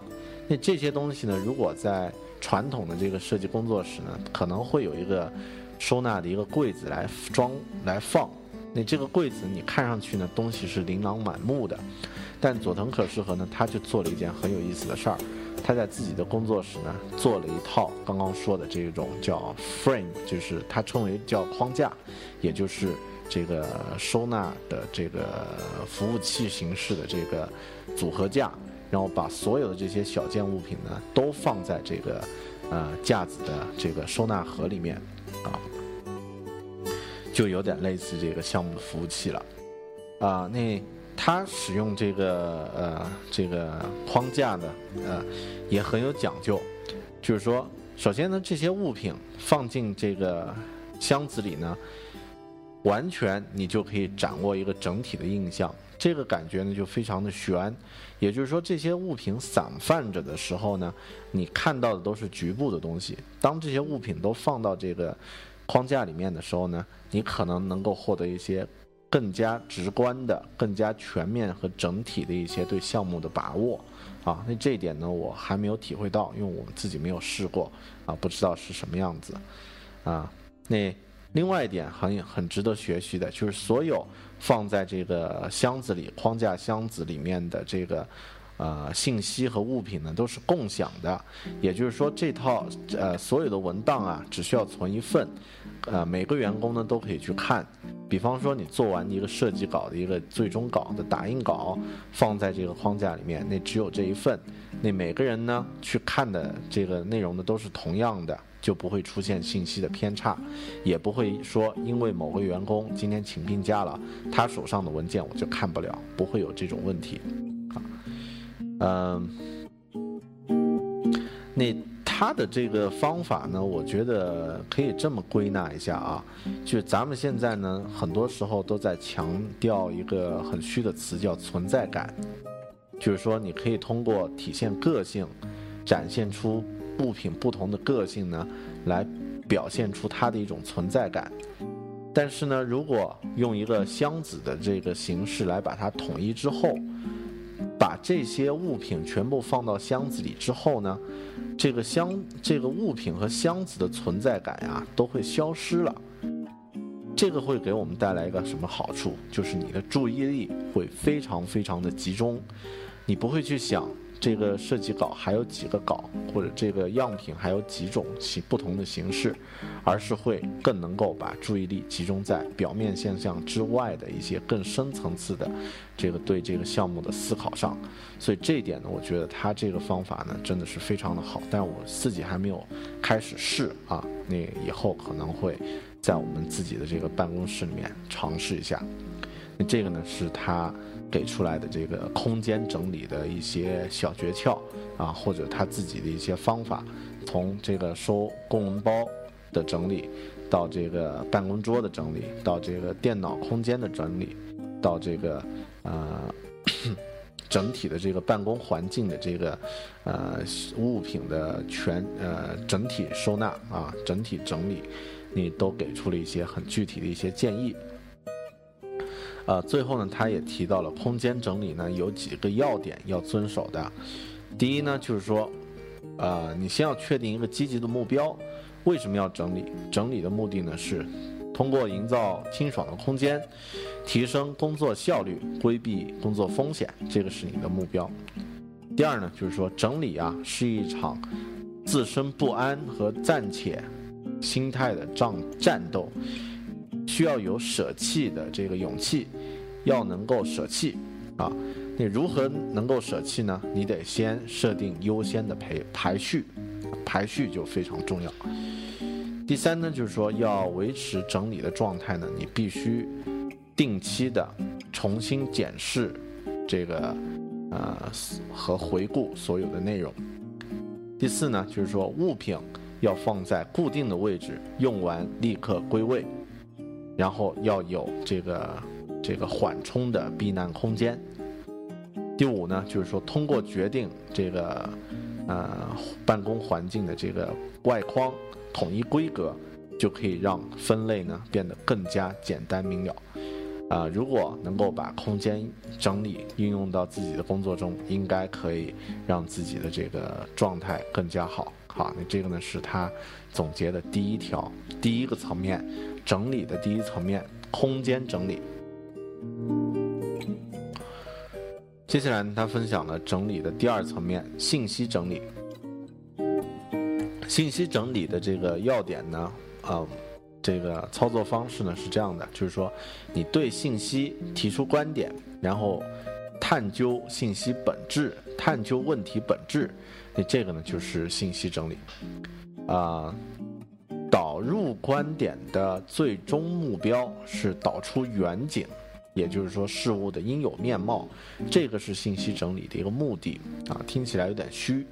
那这些东西呢，如果在传统的这个设计工作室呢，可能会有一个收纳的一个柜子来装来放。那这个柜子你看上去呢，东西是琳琅满目的。但佐藤可士和呢，他就做了一件很有意思的事儿，他在自己的工作室呢，做了一套刚刚说的这种叫 frame，就是他称为叫框架，也就是这个收纳的这个服务器形式的这个组合架。然后把所有的这些小件物品呢，都放在这个呃架子的这个收纳盒里面，啊，就有点类似这个项目的服务器了，啊，那它使用这个呃这个框架呢，呃也很有讲究，就是说，首先呢，这些物品放进这个箱子里呢，完全你就可以掌握一个整体的印象。这个感觉呢就非常的悬，也就是说这些物品散泛着的时候呢，你看到的都是局部的东西。当这些物品都放到这个框架里面的时候呢，你可能能够获得一些更加直观的、更加全面和整体的一些对项目的把握。啊，那这一点呢我还没有体会到，因为我们自己没有试过啊，不知道是什么样子。啊，那另外一点很很值得学习的就是所有。放在这个箱子里，框架箱子里面的这个，呃，信息和物品呢都是共享的，也就是说，这套呃所有的文档啊，只需要存一份，呃，每个员工呢都可以去看。比方说，你做完一个设计稿的一个最终稿的打印稿，放在这个框架里面，那只有这一份，那每个人呢去看的这个内容呢都是同样的。就不会出现信息的偏差，也不会说因为某个员工今天请病假了，他手上的文件我就看不了，不会有这种问题。嗯，那他的这个方法呢，我觉得可以这么归纳一下啊，就咱们现在呢，很多时候都在强调一个很虚的词，叫存在感，就是说你可以通过体现个性，展现出。物品不同的个性呢，来表现出它的一种存在感。但是呢，如果用一个箱子的这个形式来把它统一之后，把这些物品全部放到箱子里之后呢，这个箱这个物品和箱子的存在感啊都会消失了。这个会给我们带来一个什么好处？就是你的注意力会非常非常的集中，你不会去想。这个设计稿还有几个稿，或者这个样品还有几种其不同的形式，而是会更能够把注意力集中在表面现象之外的一些更深层次的这个对这个项目的思考上。所以这一点呢，我觉得他这个方法呢真的是非常的好，但我自己还没有开始试啊，那以后可能会在我们自己的这个办公室里面尝试一下。那这个呢是他。给出来的这个空间整理的一些小诀窍啊，或者他自己的一些方法，从这个收公文包的整理，到这个办公桌的整理，到这个电脑空间的整理，到这个呃 整体的这个办公环境的这个呃物品的全呃整体收纳啊，整体整理，你都给出了一些很具体的一些建议。呃，最后呢，他也提到了空间整理呢有几个要点要遵守的。第一呢，就是说，呃，你先要确定一个积极的目标，为什么要整理？整理的目的呢是通过营造清爽的空间，提升工作效率，规避工作风险，这个是你的目标。第二呢，就是说整理啊是一场自身不安和暂且心态的战战斗。需要有舍弃的这个勇气，要能够舍弃啊！你如何能够舍弃呢？你得先设定优先的排排序，排序就非常重要。第三呢，就是说要维持整理的状态呢，你必须定期的重新检视这个呃和回顾所有的内容。第四呢，就是说物品要放在固定的位置，用完立刻归位，然后要有这个这个缓冲的避难空间。第五呢，就是说通过决定这个呃办公环境的这个外框。统一规格就可以让分类呢变得更加简单明了。啊，如果能够把空间整理运用到自己的工作中，应该可以让自己的这个状态更加好。好，那这个呢是他总结的第一条，第一个层面整理的第一层面空间整理。接下来他分享了整理的第二层面信息整理。信息整理的这个要点呢，啊，这个操作方式呢是这样的，就是说，你对信息提出观点，然后探究信息本质，探究问题本质，那这个呢就是信息整理。啊，导入观点的最终目标是导出远景，也就是说事物的应有面貌，这个是信息整理的一个目的。啊，听起来有点虚。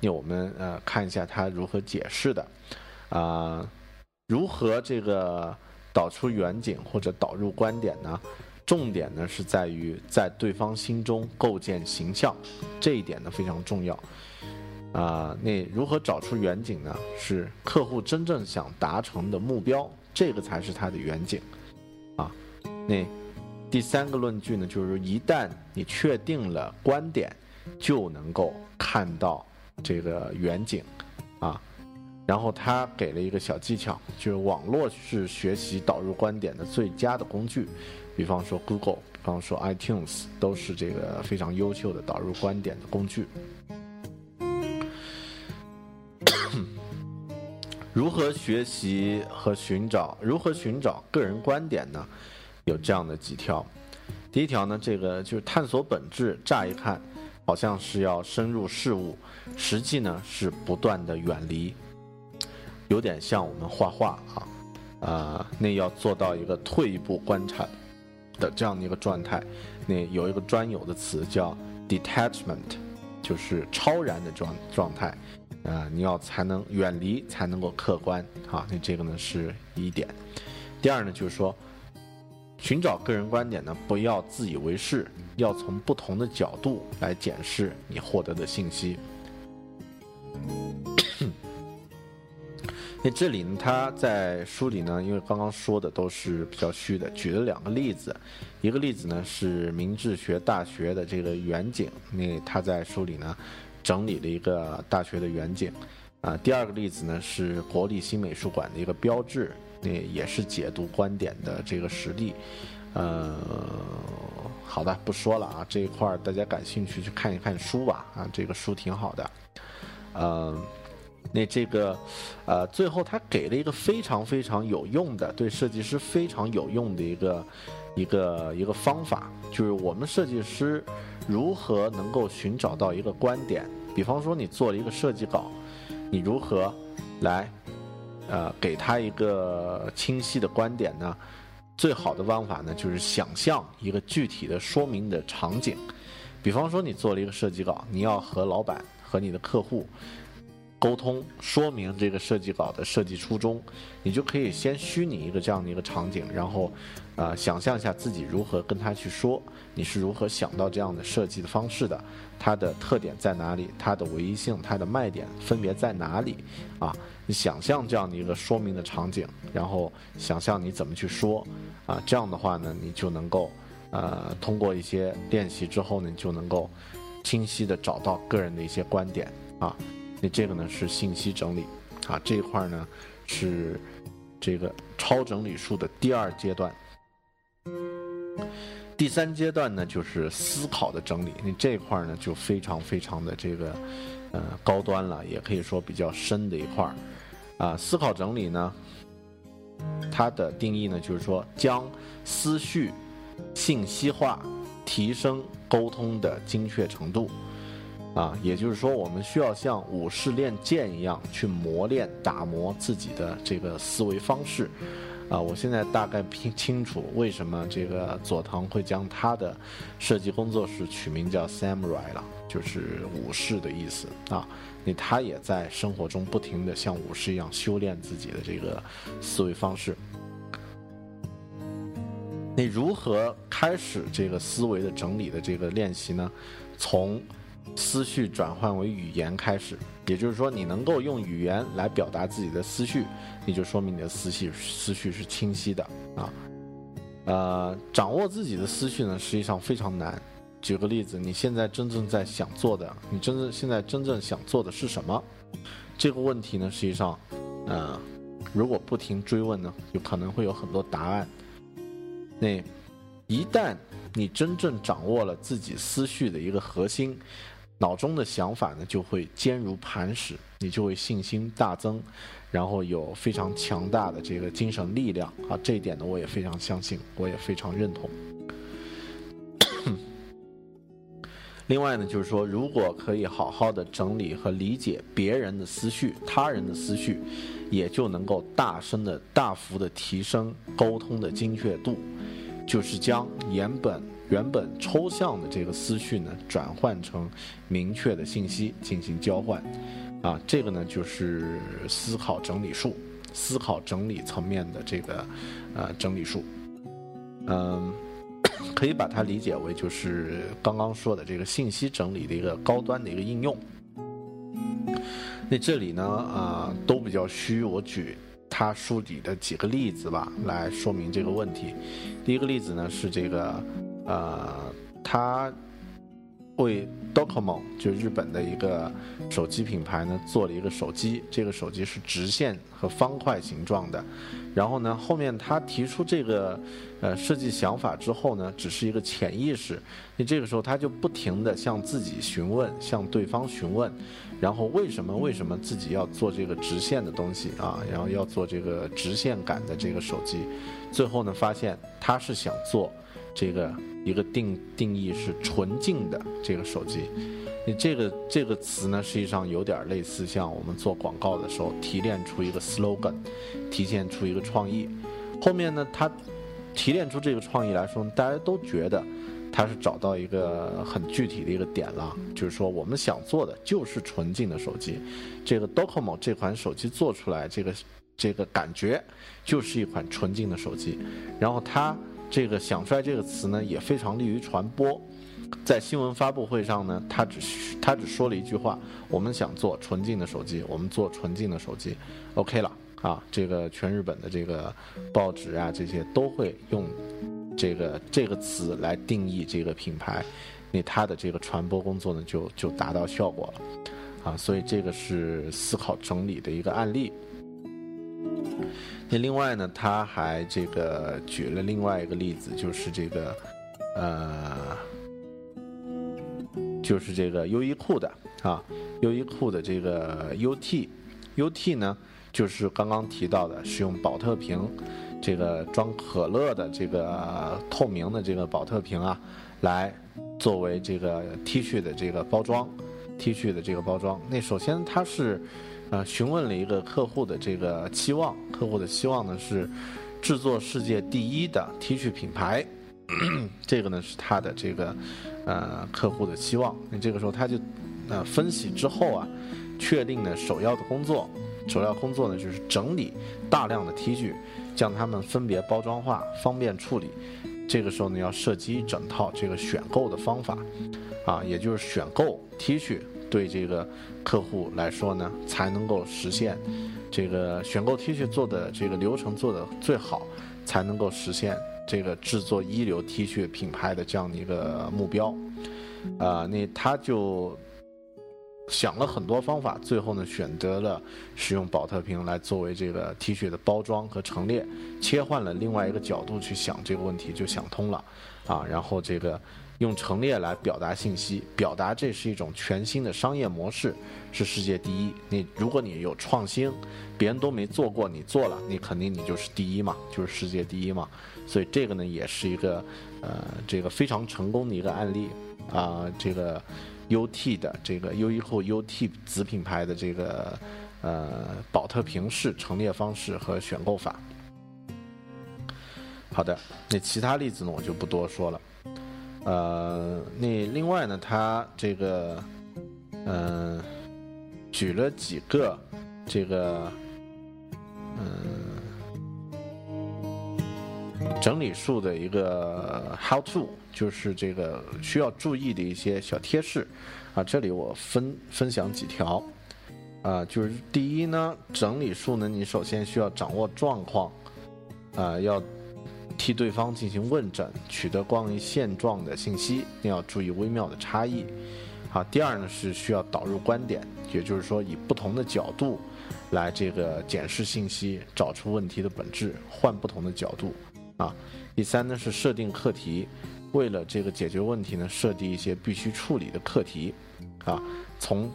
那我们呃看一下他如何解释的，啊，如何这个导出远景或者导入观点呢？重点呢是在于在对方心中构建形象，这一点呢非常重要。啊，那如何找出远景呢？是客户真正想达成的目标，这个才是他的远景。啊，那第三个论据呢，就是一旦你确定了观点，就能够看到。这个远景，啊，然后他给了一个小技巧，就是网络是学习导入观点的最佳的工具，比方说 Google，比方说 iTunes，都是这个非常优秀的导入观点的工具。如何学习和寻找？如何寻找个人观点呢？有这样的几条。第一条呢，这个就是探索本质。乍一看。好像是要深入事物，实际呢是不断的远离，有点像我们画画啊，啊，那要做到一个退一步观察的这样的一个状态，那有一个专有的词叫 detachment，就是超然的状状态，啊，你要才能远离才能够客观，好，那这个呢是一点。第二呢就是说。寻找个人观点呢，不要自以为是，要从不同的角度来检视你获得的信息。那这里呢，他在书里呢，因为刚刚说的都是比较虚的，举了两个例子，一个例子呢是明治学大学的这个远景，那他在书里呢整理了一个大学的远景，啊，第二个例子呢是国立新美术馆的一个标志。那也是解读观点的这个实例，呃，好的，不说了啊，这一块大家感兴趣去看一看书吧，啊，这个书挺好的，嗯，那这个，呃，最后他给了一个非常非常有用的，对设计师非常有用的一个一个一个方法，就是我们设计师如何能够寻找到一个观点，比方说你做了一个设计稿，你如何来。呃，给他一个清晰的观点呢，最好的方法呢，就是想象一个具体的说明的场景。比方说，你做了一个设计稿，你要和老板和你的客户沟通，说明这个设计稿的设计初衷，你就可以先虚拟一个这样的一个场景，然后，呃，想象一下自己如何跟他去说，你是如何想到这样的设计的方式的，它的特点在哪里，它的唯一性，它的卖点分别在哪里，啊？你想象这样的一个说明的场景，然后想象你怎么去说，啊，这样的话呢，你就能够，呃，通过一些练习之后呢，你就能够清晰的找到个人的一些观点，啊，那这个呢是信息整理，啊，这一块呢是这个超整理术的第二阶段，第三阶段呢就是思考的整理，那这一块呢就非常非常的这个，呃，高端了，也可以说比较深的一块。啊，思考整理呢，它的定义呢，就是说将思绪信息化，提升沟通的精确程度。啊，也就是说，我们需要像武士练剑一样去磨练、打磨自己的这个思维方式。啊，我现在大概拼清楚为什么这个佐藤会将他的设计工作室取名叫 Samurai 了，就是武士的意思啊。那他也在生活中不停的像武士一样修炼自己的这个思维方式。你如何开始这个思维的整理的这个练习呢？从思绪转换为语言开始，也就是说，你能够用语言来表达自己的思绪，你就说明你的思绪思绪是清晰的啊。呃，掌握自己的思绪呢，实际上非常难。举个例子，你现在真正在想做的，你真正现在真正想做的是什么？这个问题呢，实际上，呃，如果不停追问呢，有可能会有很多答案。那一旦你真正掌握了自己思绪的一个核心，脑中的想法呢就会坚如磐石，你就会信心大增，然后有非常强大的这个精神力量啊！这一点呢，我也非常相信，我也非常认同。另外呢，就是说，如果可以好好的整理和理解别人的思绪、他人的思绪，也就能够大声的、大幅的提升沟通的精确度，就是将原本原本抽象的这个思绪呢，转换成明确的信息进行交换，啊，这个呢就是思考整理术，思考整理层面的这个呃整理术，嗯。可以把它理解为就是刚刚说的这个信息整理的一个高端的一个应用。那这里呢，啊，都比较虚，我举他书里的几个例子吧，来说明这个问题。第一个例子呢是这个，呃，他为 Docomo 就日本的一个手机品牌呢做了一个手机，这个手机是直线和方块形状的。然后呢，后面他提出这个，呃，设计想法之后呢，只是一个潜意识。那这个时候他就不停地向自己询问，向对方询问，然后为什么为什么自己要做这个直线的东西啊？然后要做这个直线感的这个手机。最后呢，发现他是想做这个一个定定义是纯净的这个手机。你这个这个词呢，实际上有点类似像我们做广告的时候提炼出一个 slogan，体现出一个创意。后面呢，他提炼出这个创意来说，大家都觉得他是找到一个很具体的一个点了，就是说我们想做的就是纯净的手机。这个 Docomo 这款手机做出来，这个这个感觉就是一款纯净的手机。然后它这个想出来这个词呢，也非常利于传播。在新闻发布会上呢，他只他只说了一句话：“我们想做纯净的手机，我们做纯净的手机，OK 了啊！”这个全日本的这个报纸啊，这些都会用这个这个词来定义这个品牌，那它的这个传播工作呢，就就达到效果了啊！所以这个是思考整理的一个案例。那另外呢，他还这个举了另外一个例子，就是这个呃。就是这个优衣库的啊，优衣库的这个 UT，UT 呢，就是刚刚提到的，是用宝特瓶，这个装可乐的这个透明的这个宝特瓶啊，来作为这个 T 恤的这个包装，T 恤的这个包装。那首先它是，呃，询问了一个客户的这个期望，客户的期望呢是制作世界第一的 T 恤品牌，这个呢是他的这个。呃，客户的期望，那这个时候他就，呃，分析之后啊，确定呢首要的工作，首要工作呢就是整理大量的 T 恤，将它们分别包装化，方便处理。这个时候呢，要设计一整套这个选购的方法，啊，也就是选购 T 恤对这个客户来说呢，才能够实现这个选购 T 恤做的这个流程做的最好，才能够实现。这个制作一流 T 恤品牌的这样的一个目标，啊，那他就想了很多方法，最后呢选择了使用宝特瓶来作为这个 T 恤的包装和陈列，切换了另外一个角度去想这个问题，就想通了，啊，然后这个用陈列来表达信息，表达这是一种全新的商业模式，是世界第一。你如果你有创新，别人都没做过，你做了，你肯定你就是第一嘛，就是世界第一嘛。所以这个呢，也是一个，呃，这个非常成功的一个案例啊。这个 UT 的这个优衣库 UT 子品牌的这个呃宝特瓶式陈列方式和选购法。好的，那其他例子呢，我就不多说了。呃，那另外呢，他这个嗯举了几个这个嗯。整理术的一个 how to，就是这个需要注意的一些小贴士，啊，这里我分分享几条，啊，就是第一呢，整理术呢，你首先需要掌握状况，啊，要替对方进行问诊，取得关于现状的信息，你要注意微妙的差异，好，第二呢是需要导入观点，也就是说以不同的角度来这个检视信息，找出问题的本质，换不同的角度。啊，第三呢是设定课题，为了这个解决问题呢，设计一些必须处理的课题，啊，从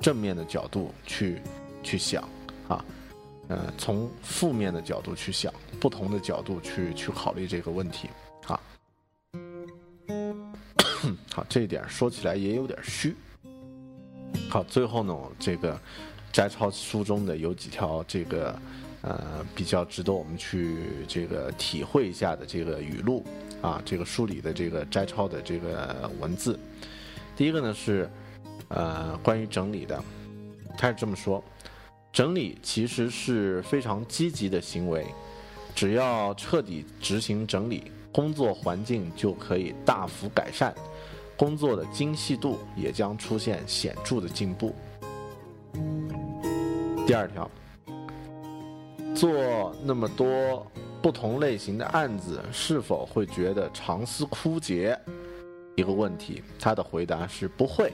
正面的角度去去想，啊，呃，从负面的角度去想，不同的角度去去考虑这个问题，啊，好，这一点说起来也有点虚。好，最后呢，这个摘抄书中的有几条这个。呃，比较值得我们去这个体会一下的这个语录啊，这个书里的这个摘抄的这个文字。第一个呢是，呃，关于整理的，他是这么说：整理其实是非常积极的行为，只要彻底执行整理，工作环境就可以大幅改善，工作的精细度也将出现显著的进步。第二条。做那么多不同类型的案子，是否会觉得长思枯竭？一个问题，他的回答是不会，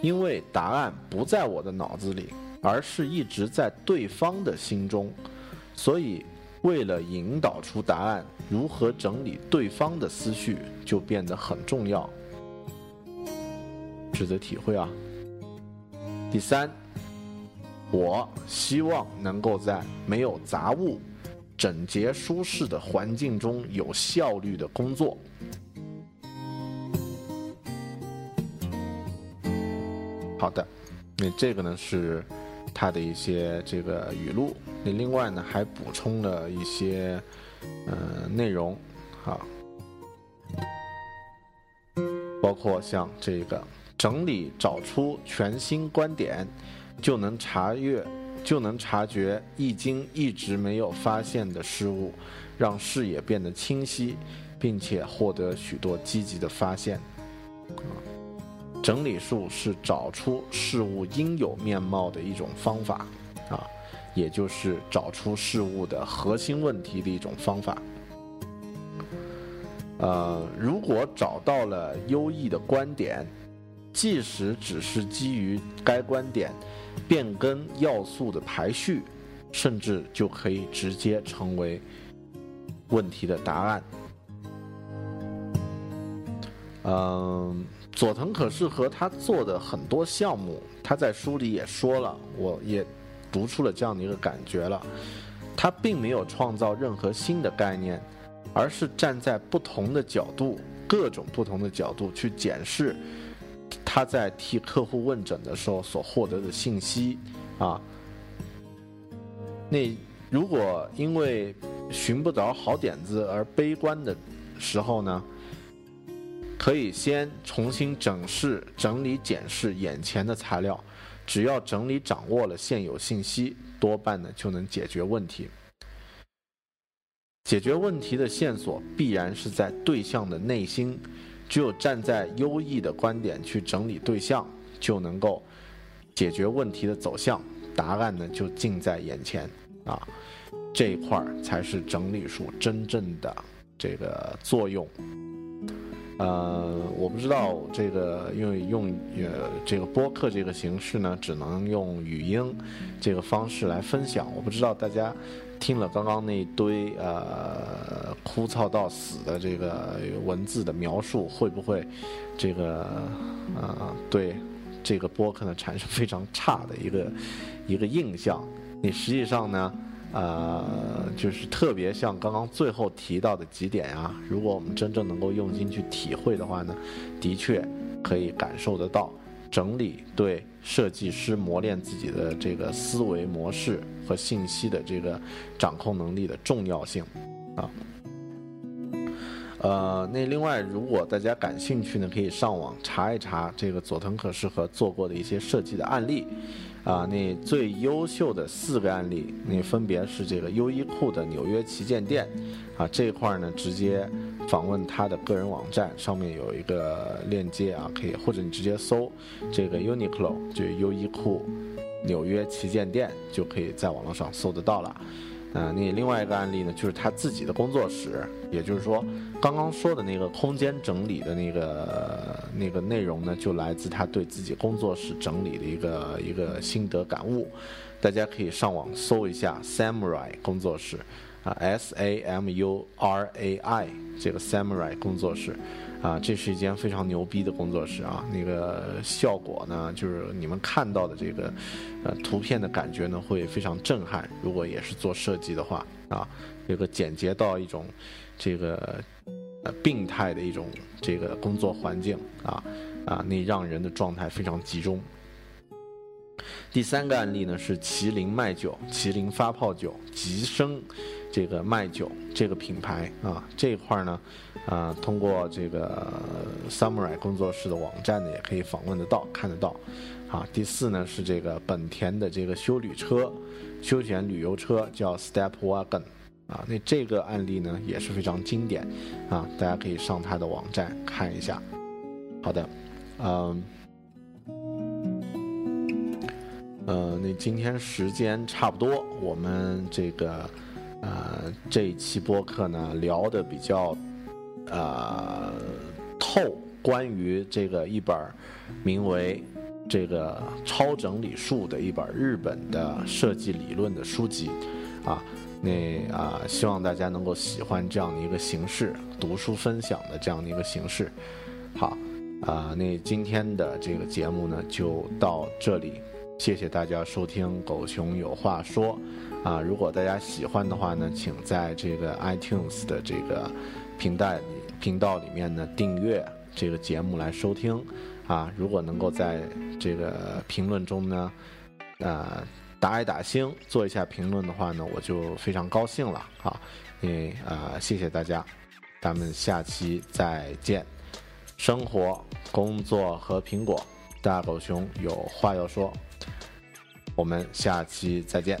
因为答案不在我的脑子里，而是一直在对方的心中。所以，为了引导出答案，如何整理对方的思绪就变得很重要，值得体会啊。第三。我希望能够在没有杂物、整洁舒适的环境中有效率的工作。好的，那这个呢是他的一些这个语录。那另外呢还补充了一些呃内容，啊，包括像这个整理找出全新观点。就能查阅，就能察觉易经一直没有发现的事物，让视野变得清晰，并且获得许多积极的发现。整理术是找出事物应有面貌的一种方法，啊，也就是找出事物的核心问题的一种方法。呃，如果找到了优异的观点，即使只是基于该观点。变更要素的排序，甚至就可以直接成为问题的答案。嗯，佐藤可士和他做的很多项目，他在书里也说了，我也读出了这样的一个感觉了。他并没有创造任何新的概念，而是站在不同的角度，各种不同的角度去检视。他在替客户问诊的时候所获得的信息，啊，那如果因为寻不着好点子而悲观的时候呢，可以先重新整视、整理、检视眼前的材料，只要整理掌握了现有信息，多半呢就能解决问题。解决问题的线索必然是在对象的内心。只有站在优异的观点去整理对象，就能够解决问题的走向，答案呢就近在眼前啊！这一块儿才是整理术真正的这个作用。呃，我不知道这个因为用呃这个播客这个形式呢，只能用语音这个方式来分享，我不知道大家。听了刚刚那堆呃枯燥到死的这个文字的描述，会不会这个呃对这个播客呢产生非常差的一个一个印象？你实际上呢呃就是特别像刚刚最后提到的几点啊，如果我们真正能够用心去体会的话呢，的确可以感受得到整理对设计师磨练自己的这个思维模式和信息的这个掌控能力的重要性啊。呃，那另外，如果大家感兴趣呢，可以上网查一查这个佐藤可士和做过的一些设计的案例。啊，那最优秀的四个案例，那分别是这个优衣库的纽约旗舰店，啊，这块儿呢直接访问他的个人网站，上面有一个链接啊，可以或者你直接搜这个 Uniqlo，就优衣库纽约旗舰店，就可以在网络上搜得到了。啊，那另外一个案例呢，就是他自己的工作室，也就是说，刚刚说的那个空间整理的那个那个内容呢，就来自他对自己工作室整理的一个一个心得感悟。大家可以上网搜一下 Samurai 工作室，啊，S A M U R A I 这个 Samurai 工作室。啊，这是一间非常牛逼的工作室啊！那个效果呢，就是你们看到的这个，呃，图片的感觉呢，会非常震撼。如果也是做设计的话，啊，这个简洁到一种，这个，呃，病态的一种这个工作环境啊，啊，那让人的状态非常集中。第三个案例呢是麒麟麦酒、麒麟发泡酒、吉生。这个麦酒这个品牌啊，这一块呢，啊，通过这个 Samurai 工作室的网站呢，也可以访问得到、看得到。啊，第四呢是这个本田的这个休旅车、休闲旅游车叫 Step Wagon，啊，那这个案例呢也是非常经典，啊，大家可以上它的网站看一下。好的，嗯，呃，那今天时间差不多，我们这个。呃，这一期播客呢聊的比较，呃，透，关于这个一本名为《这个超整理术》的一本日本的设计理论的书籍，啊，那啊，希望大家能够喜欢这样的一个形式，读书分享的这样的一个形式。好，啊，那今天的这个节目呢就到这里，谢谢大家收听《狗熊有话说》。啊，如果大家喜欢的话呢，请在这个 iTunes 的这个频道里频道里面呢订阅这个节目来收听。啊，如果能够在这个评论中呢，呃，打一打星，做一下评论的话呢，我就非常高兴了。啊，因为啊，谢谢大家，咱们下期再见。生活、工作和苹果，大狗熊有话要说，我们下期再见。